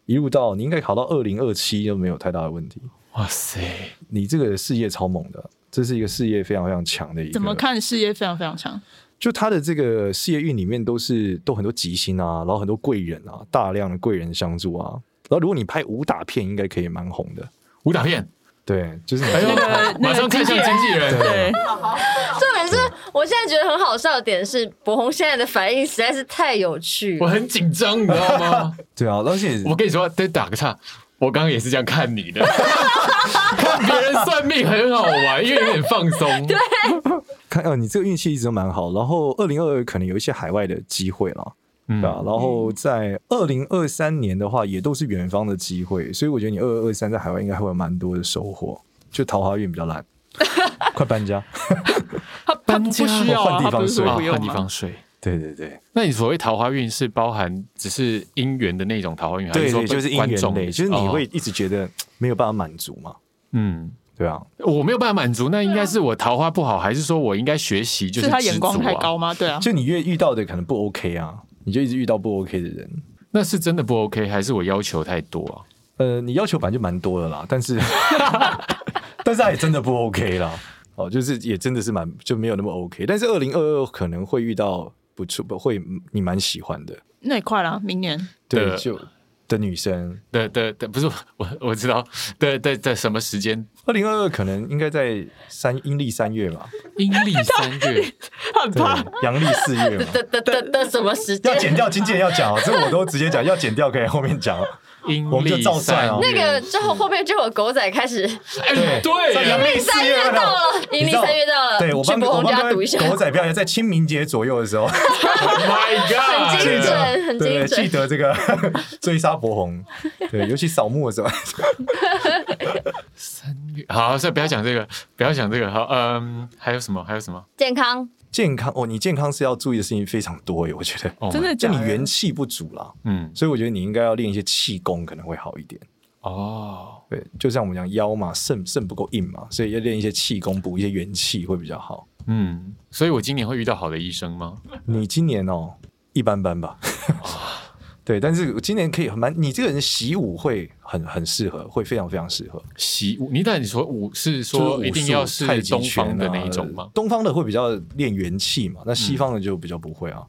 一路到你应该考到二零二七都没有太大的问题。哇塞，你这个事业超猛的，这是一个事业非常非常强的一个。怎么看事业非常非常强？就他的这个事业运里面都是都很多吉星啊，然后很多贵人啊，大量的贵人相助啊。然后如果你拍武打片，应该可以蛮红的。武打片，对，就是你哎呦，马上看向经纪人。对，重点是，我现在觉得很好笑的点是，博宏现在的反应实在是太有趣，我很紧张，你知道吗？对啊，而且我跟你说，得打个岔。我刚刚也是这样看你的，看别人算命很好玩，因为有点放松。对，看哦，你这个运气一直都蛮好。然后二零二二可能有一些海外的机会了，嗯、对吧？然后在二零二三年的话，也都是远方的机会，所以我觉得你二二二三在海外应该会有蛮多的收获。就桃花运比较烂，快搬家。他搬不需要换地方睡，换地方睡。对对对，那你所谓桃花运是包含只是姻缘的那种桃花运，还是说就是姻缘类？就是你会一直觉得没有办法满足嘛？嗯，对啊，我没有办法满足，那应该是我桃花不好，还是说我应该学习？就是他眼光太高吗？对啊，就你越遇到的可能不 OK 啊，你就一直遇到不 OK 的人，那是真的不 OK，还是我要求太多啊？呃，你要求本来就蛮多的啦，但是 但是他也真的不 OK 啦。哦，就是也真的是蛮就没有那么 OK，但是二零二二可能会遇到。不错，不会，你蛮喜欢的。那也快了，明年。对，就的女生，对对对，不是我，我知道，对对在什么时间？二零二二可能应该在三阴历三月吧。阴历三月，很怕。阳历四月嘛。的的的的什么时间？要剪掉，经纪人要讲哦，这我都直接讲，要剪掉可以后面讲。我们就照算哦。那个之后后面就有狗仔开始，对对，阴历三月到了，阴历三月到了，对我帮我帮读一下。狗仔表演在清明节左右的时候，My God，很精准，很精准，记得这个 追杀博宏，对，尤其扫墓的时候。三月，好，所以不要讲这个，不要讲这个，好，嗯，还有什么？还有什么？健康。健康哦，你健康是要注意的事情非常多耶，我觉得 真的，就你元气不足啦，嗯，所以我觉得你应该要练一些气功，可能会好一点哦。对，就像我们讲腰嘛，肾肾不够硬嘛，所以要练一些气功，补一些元气会比较好。嗯，所以我今年会遇到好的医生吗？你今年哦，一般般吧。对，但是我今年可以很蛮，你这个人习武会很很适合，会非常非常适合习武。你但你说武是说一定要是东方的那一种吗？东方的会比较练元气嘛，那西方的就比较不会啊。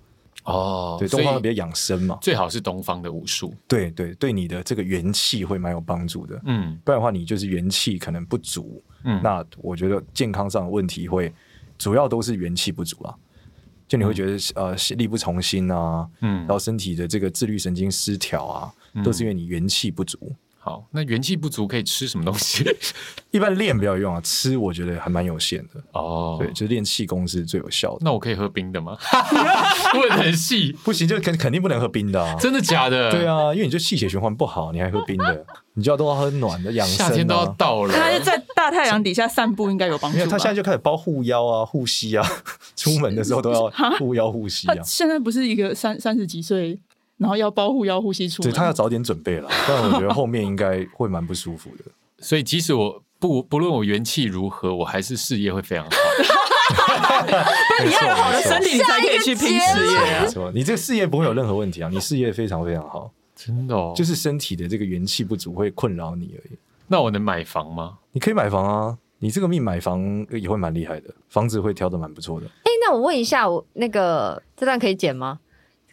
哦，对，东方的比较养生嘛，最好是东方的武术。对对，对你的这个元气会蛮有帮助的。嗯，不然的话你就是元气可能不足。嗯，那我觉得健康上的问题会主要都是元气不足啊。就你会觉得呃力不从心啊，嗯，然后身体的这个自律神经失调啊，都是因为你元气不足。好，那元气不足可以吃什么东西？一般练不要用啊，吃我觉得还蛮有限的。哦，对，就是练气功是最有效的。那我可以喝冰的吗？问很细，不行，就肯肯定不能喝冰的啊。真的假的？对啊，因为你就气血循环不好，你还喝冰的，你就要都要喝暖的养生。夏天都要到了，他在大太阳底下散步应该有帮助。没有，他现在就开始包护腰啊、护膝啊，出门的时候都要护腰护膝啊。现在不是一个三三十几岁，然后要包护腰护膝出门，对，他要早点准备了，不然我觉得后面应该会蛮不舒服的。所以即使我不不论我元气如何，我还是事业会非常好。你要有好的身体，你才可以去拼事业啊！你这个事业不会有任何问题啊，你事业非常非常好。真的哦，就是身体的这个元气不足会困扰你而已。那我能买房吗？你可以买房啊，你这个命买房也会蛮厉害的，房子会挑的蛮不错的。哎、欸，那我问一下，我那个这段可以剪吗？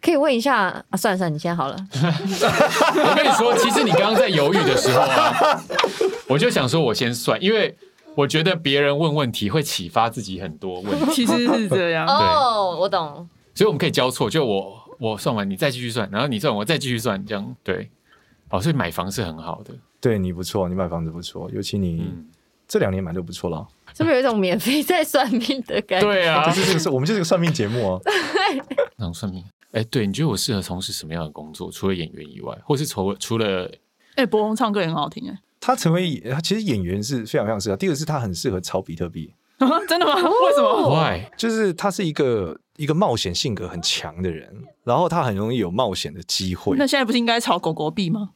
可以问一下啊？算了算了，你先好了。我跟你说，其实你刚刚在犹豫的时候啊，我就想说我先算，因为我觉得别人问问题会启发自己很多问题。其实是这样。哦，我懂。所以我们可以交错，就我我算完，你再继续算，然后你算，我再继续算，这样对。哦，所以买房是很好的。对你不错，你买房子不错，尤其你这两年买就不错了。是不是有一种免费在算命的感觉？对啊，就是这个是，我们就是个算命节目 啊。那种算命，哎，对，你觉得我适合从事什么样的工作？除了演员以外，或是除了除了，哎，柏宏唱歌也很好听哎。他成为他其实演员是非常非常适合。第二个是他很适合炒比特币。真的吗？为什么？Why？就是他是一个。一个冒险性格很强的人，然后他很容易有冒险的机会。那现在不是应该炒狗狗币吗？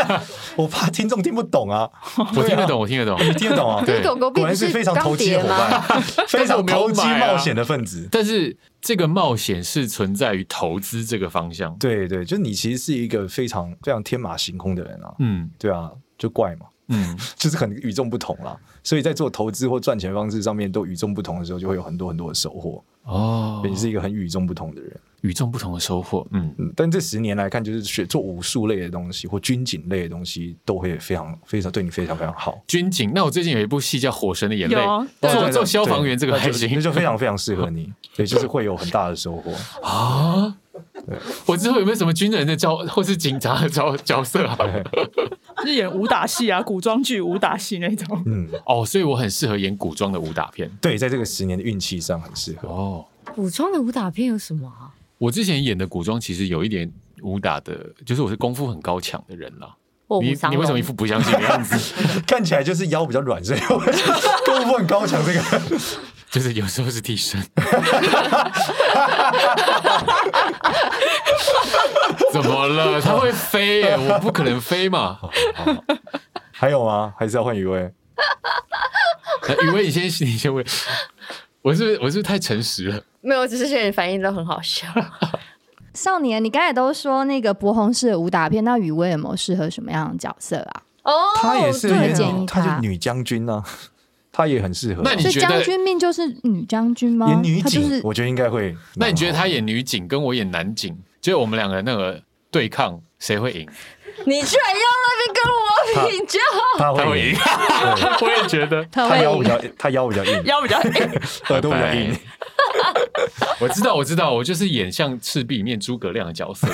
我怕听众听不懂啊！我听得懂，我听得懂，你听得懂啊？对，狗狗币果然是非常投机的伙伴，非常投机冒险的分子。但是这个冒险是存在于投资这个方向。对对，就你其实是一个非常非常天马行空的人啊。嗯，对啊，就怪嘛。嗯，就是很与众不同啦。所以在做投资或赚钱方式上面都与众不同的时候，就会有很多很多的收获。哦，你是一个很与众不同的人，与众不同的收获。嗯嗯，但这十年来看，就是学做武术类的东西或军警类的东西，都会非常非常对你非常非常好。军警，那我最近有一部戏叫《火神的眼泪》，做做消防员这个还行，那就非常非常适合 你。对，就是会有很大的收获啊。对，我之后有没有什么军人的角或是警察的角角色啊？是演武打戏啊，古装剧武打戏那种。嗯，哦，所以我很适合演古装的武打片。对，在这个十年的运气上很适合。哦，古装的武打片有什么啊？我之前演的古装其实有一点武打的，就是我是功夫很高强的人啦。你你为什么一副不相信的样子？看起来就是腰比较软，所以 功夫很高强。这个就是有时候是替身。怎么了？他会飞耶，我不可能飞嘛。还有吗？还是要换雨薇？雨薇，你先，你先问。我是我是不是太诚实了？没有，我只是觉得你反应都很好笑。少年，你刚才都说那个博宏是武打片，那雨薇有没有适合什么样的角色啊？哦，他也是，他就女将军呢，他也很适合。那你觉得将军命就是女将军吗？演女警，我觉得应该会。那你觉得他演女警跟我演男警，就我们两个那个对抗，谁会赢？你居然要那边跟我比较，他会赢。我也觉得 他腰比较，他腰比较硬，腰比较硬，耳朵比较硬。我知道，我知道，我就是演像赤壁里面诸葛亮的角色，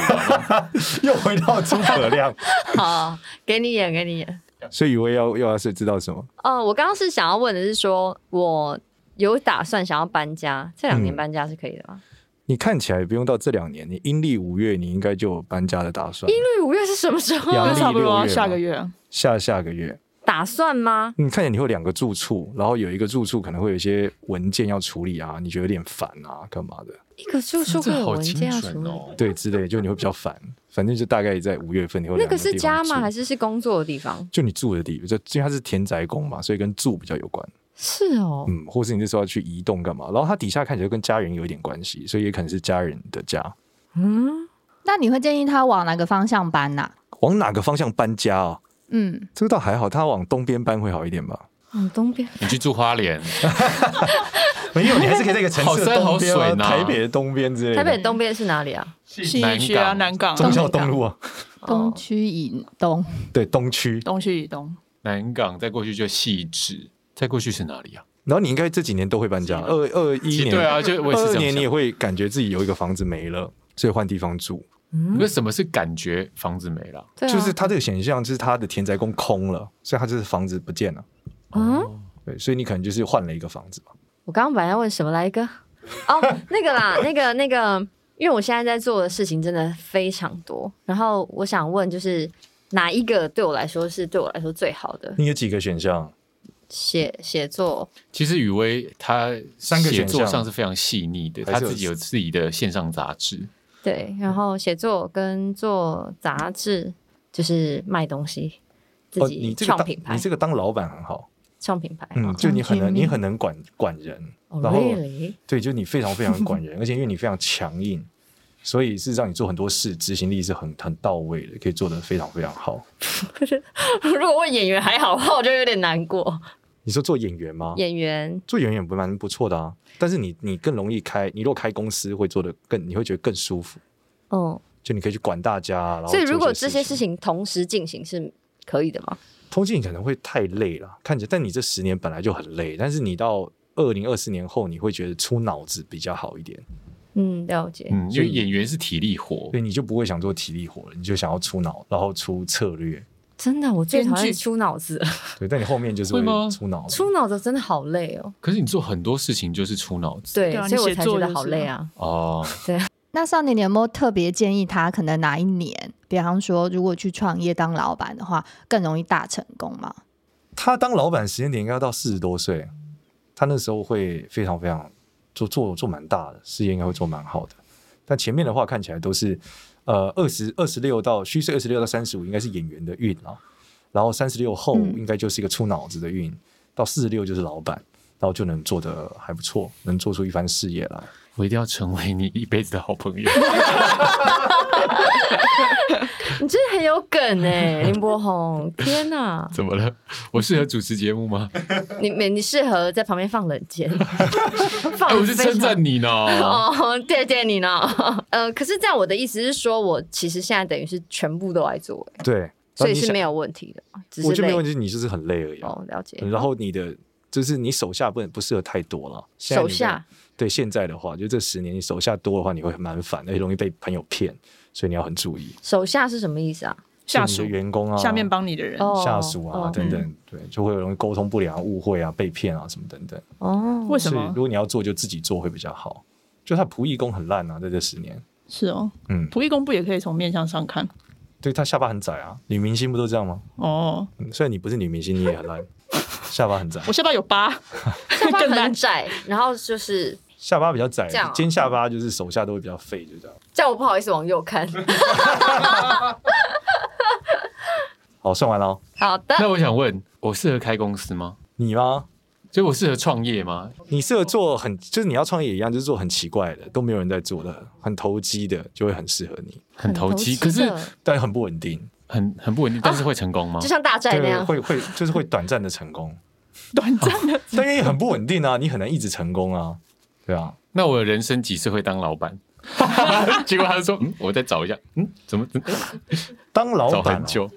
又回到诸葛亮。好，给你演，给你演。所以以为要又要是知道什么？哦，我刚刚是想要问的是说，我有打算想要搬家，这两年搬家是可以的吗？嗯、你看起来不用到这两年，你阴历五月你应该就有搬家的打算。阴历五月是什么时候？阳历六月、啊，下个月，下下个月。打算吗？你看见你会有两个住处，然后有一个住处可能会有一些文件要处理啊，你觉得有点烦啊，干嘛的？一个住处会有文件要处理，对，之类，就你会比较烦。反正就大概在五月份，你会那个是家吗？还是是工作的地方？就你住的地方，就因为它是田宅宫嘛，所以跟住比较有关。是哦，嗯，或是你这时候要去移动干嘛？然后它底下看起来跟家人有一点关系，所以也可能是家人的家。嗯，那你会建议他往哪个方向搬呢？往哪个方向搬家啊？嗯，这个倒还好，他往东边搬会好一点吧？往东边，你去住花莲？没有，你还是可以在一个城市的东边，台北的东边之类的。台北的东边是哪里啊？信义区啊，南港、忠孝东路啊，东区以东。对，东区，东区以东。南港再过去就细致，再过去是哪里啊？然后你应该这几年都会搬家，二二一年，对啊，就二二年你也会感觉自己有一个房子没了，所以换地方住。那、嗯、什么是感觉房子没了？啊、就是它这个现象，就是它的田宅宫空了，所以它就是房子不见了。嗯，对，所以你可能就是换了一个房子吧。我刚刚本来要问什么来着？哦，那个啦，那个那个，因为我现在在做的事情真的非常多，然后我想问，就是哪一个对我来说是对我来说最好的？你有几个选项？写写作。其实雨薇她三个写作上是非常细腻的，他自己有自己的线上杂志。对，然后写作跟做杂志就是卖东西，自己创品牌。你这个当老板很好，创品牌。嗯，就你很能，你很能管管人，然后对，就你非常非常管 人，而且因为你非常强硬，所以是让你做很多事，执行力是很很到位的，可以做得非常非常好。如果问演员还好的话，我就有点难过。你说做演员吗？演员做演员不蛮不错的啊，但是你你更容易开，你如果开公司会做的更，你会觉得更舒服。哦，就你可以去管大家，然后所以如果这些事情同时进行是可以的吗？同时进行可能会太累了，看起来，但你这十年本来就很累，但是你到二零二四年后，你会觉得出脑子比较好一点。嗯，了解。嗯，因为演员是体力活，所以你就不会想做体力活了，你就想要出脑，然后出策略。真的，我最讨厌出脑子。对，但你后面就是会出脑子。出脑子真的好累哦。可是你做很多事情就是出脑子，对，所以我才觉得好累啊。哦，对。那少年，你有没有特别建议他，可能哪一年，比方说，如果去创业当老板的话，更容易大成功吗？他当老板时间点应该要到四十多岁，他那时候会非常非常做做做蛮大的事业，应该会做蛮好的。但前面的话看起来都是。呃，二十二十六到虚岁二十六到三十五应该是演员的运啊，然后三十六后应该就是一个出脑子的运，嗯、到四十六就是老板，然后就能做得还不错，能做出一番事业来。我一定要成为你一辈子的好朋友。你真的很有梗哎，林柏宏！天哪，怎么了？我适合主持节目吗？你没你适合在旁边放冷箭。放、欸，我是称赞你呢。哦，谢谢你呢。呃，可是这样，我的意思是说，我其实现在等于是全部都来做。对，所以是没有问题的。我觉得没有问题，你就是很累而已。哦，了解。然后你的就是你手下不不适合太多了。手下。对，现在的话，就这十年你手下多的话，你会蛮烦，而且容易被朋友骗。所以你要很注意，手下是什么意思啊？下属员工啊，下面帮你的人，下属啊等等，对，就会容易沟通不良、误会啊、被骗啊什么等等。哦，为什么？如果你要做，就自己做会比较好。就他仆役工很烂啊，在这十年。是哦，嗯，仆役工不也可以从面相上看？对，他下巴很窄啊，女明星不都这样吗？哦，虽然你不是女明星，你也很烂，下巴很窄。我下巴有疤，下巴很窄，然后就是。下巴比较窄，尖下巴就是手下都会比较废，就这样。这样我不好意思往右看。好，算完了。好的。那我想问，我适合开公司吗？你吗？所以我适合创业吗？你适合做很，就是你要创业也一样，就是做很奇怪的，都没有人在做的，很投机的，就会很适合你。很投机，可是但很不稳定，很很不稳定，但是会成功吗？就像大债那样，会会就是会 短暂的成功，短暂的，但因为很不稳定啊，你很难一直成功啊。对啊，那我的人生几次会当老板？结果他就说：“嗯，我再找一下。”嗯，怎么？当老板、啊？久？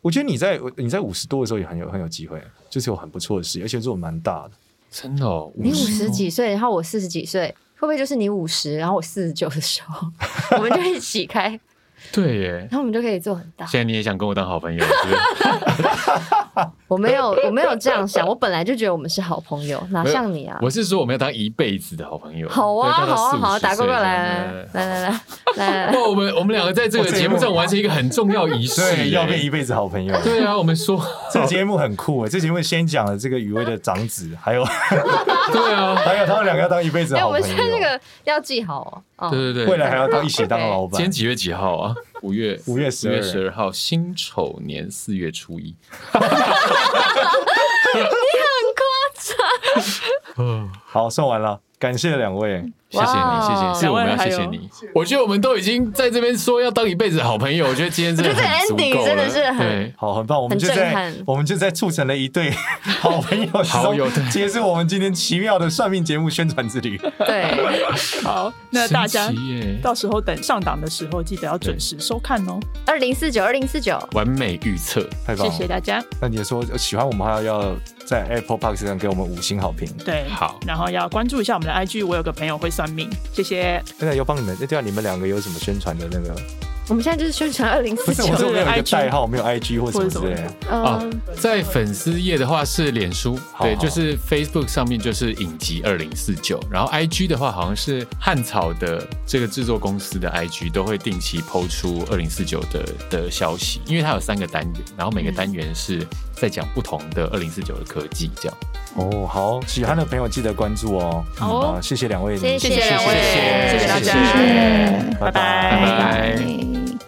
我觉得你在你在五十多的时候也很有很有机会，就是有很不错的事，而且做的蛮大的。真的、哦？你五十几岁，然后我四十几岁，会不会就是你五十，然后我四十九的时候，我们就一起开？对耶，然后我们就可以做很大。现在你也想跟我当好朋友？是不是？我没有，我没有这样想。我本来就觉得我们是好朋友，哪像你啊？我是说我们要当一辈子的好朋友。好啊，好啊，好啊，打过过来，来来来来。不，我们我们两个在这个节目上完成一个很重要仪式，要变一辈子好朋友。对啊，我们说 这个节目很酷诶，这节目先讲了这个雨薇的长子，还有对啊，还有他们两个要当一辈子好朋友。我们现在这个要记好哦。对对对，未来还要当一起当老板。今天几月几号啊？五月五月十月十二号，辛丑年四月初一。你很夸张。嗯，好，算完了，感谢两位。谢谢你，谢谢，是我们要谢谢你。我觉得我们都已经在这边说要当一辈子的好朋友，我觉得今天真的很足够了。真的是很好，很棒。我们就在我们就在促成了一对好朋友，好友，结束我们今天奇妙的算命节目宣传之旅。对，好，那大家到时候等上档的时候，记得要准时收看哦。二零四九，二零四九，完美预测，太棒了，谢谢大家。那你说喜欢我们，还要要在 Apple Park 上给我们五星好评。对，好，然后要关注一下我们的 IG，我有个朋友会算命，谢谢。现在要帮你们，那对啊，你们两个有什么宣传的那个？我们现在就是宣传二零四九，我这边有一个代号，没有 IG 或什么之类的。啊，在粉丝页的话是脸书，对，就是 Facebook 上面就是影集二零四九，然后 IG 的话好像是汉草的这个制作公司的 IG 都会定期 PO 出二零四九的的消息，因为它有三个单元，然后每个单元是在讲不同的二零四九的科技这样。哦好喜欢的朋友记得关注哦。好谢谢两位。谢谢谢谢谢谢拜拜。拜拜。